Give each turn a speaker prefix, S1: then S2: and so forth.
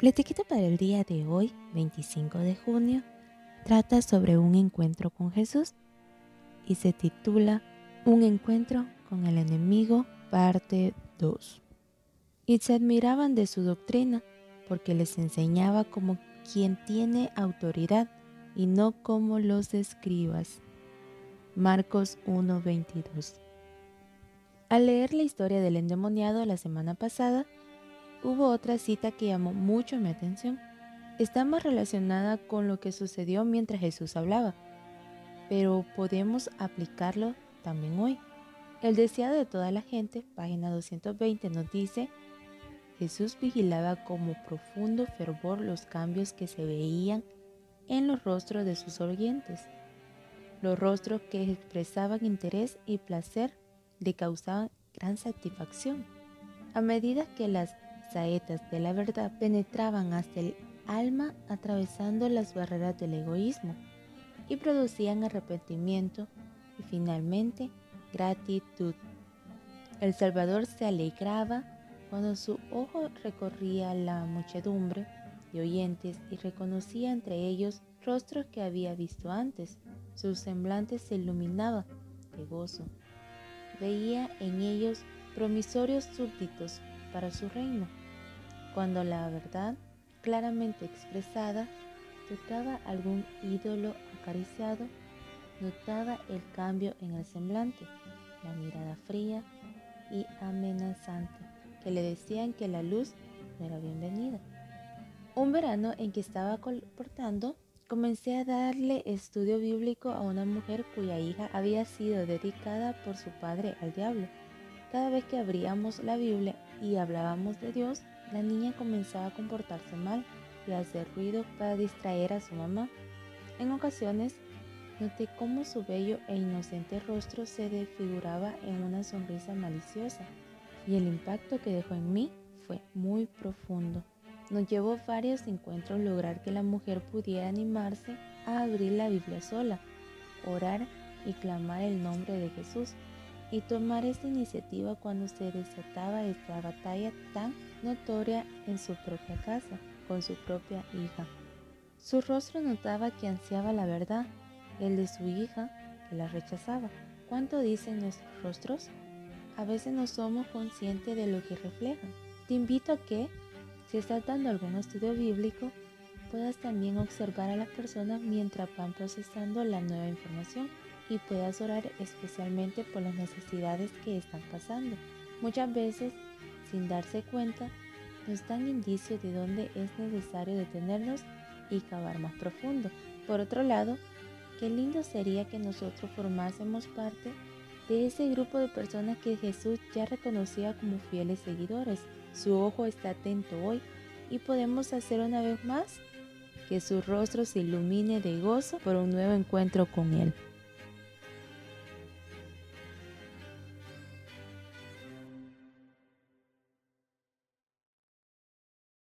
S1: La etiqueta para el día de hoy, 25 de junio, trata sobre un encuentro con Jesús y se titula Un encuentro con el enemigo, parte 2. Y se admiraban de su doctrina porque les enseñaba como quien tiene autoridad y no como los escribas. Marcos 1:22. Al leer la historia del endemoniado la semana pasada, hubo otra cita que llamó mucho mi atención. Está más relacionada con lo que sucedió mientras Jesús hablaba, pero podemos aplicarlo también hoy. El deseado de toda la gente, página 220, nos dice, Jesús vigilaba como profundo fervor los cambios que se veían en los rostros de sus oyentes. Los rostros que expresaban interés y placer le causaban gran satisfacción. A medida que las saetas de la verdad penetraban hasta el alma atravesando las barreras del egoísmo y producían arrepentimiento y finalmente gratitud. El Salvador se alegraba cuando su ojo recorría la muchedumbre de oyentes y reconocía entre ellos rostros que había visto antes. Su semblante se iluminaba de gozo. Veía en ellos promisorios súbditos para su reino. Cuando la verdad, claramente expresada, tocaba algún ídolo acariciado, notaba el cambio en el semblante, la mirada fría y amenazante, que le decían que la luz no era bienvenida. Un verano en que estaba comportando, comencé a darle estudio bíblico a una mujer cuya hija había sido dedicada por su padre al diablo. Cada vez que abríamos la Biblia y hablábamos de Dios, la niña comenzaba a comportarse mal y a hacer ruido para distraer a su mamá. En ocasiones, noté cómo su bello e inocente rostro se desfiguraba en una sonrisa maliciosa y el impacto que dejó en mí fue muy profundo. Nos llevó varios encuentros lograr que la mujer pudiera animarse a abrir la Biblia sola, orar y clamar el nombre de Jesús y tomar esta iniciativa cuando se desataba esta batalla tan notoria en su propia casa, con su propia hija. Su rostro notaba que ansiaba la verdad, el de su hija, que la rechazaba. ¿Cuánto dicen nuestros rostros? A veces no somos conscientes de lo que reflejan. Te invito a que, si estás dando algún estudio bíblico, puedas también observar a las personas mientras van procesando la nueva información y puedas orar especialmente por las necesidades que están pasando. Muchas veces, sin darse cuenta, nos dan indicios de dónde es necesario detenernos y cavar más profundo. Por otro lado, qué lindo sería que nosotros formásemos parte de ese grupo de personas que Jesús ya reconocía como fieles seguidores. Su ojo está atento hoy y podemos hacer una vez más que su rostro se ilumine de gozo por un nuevo encuentro con Él.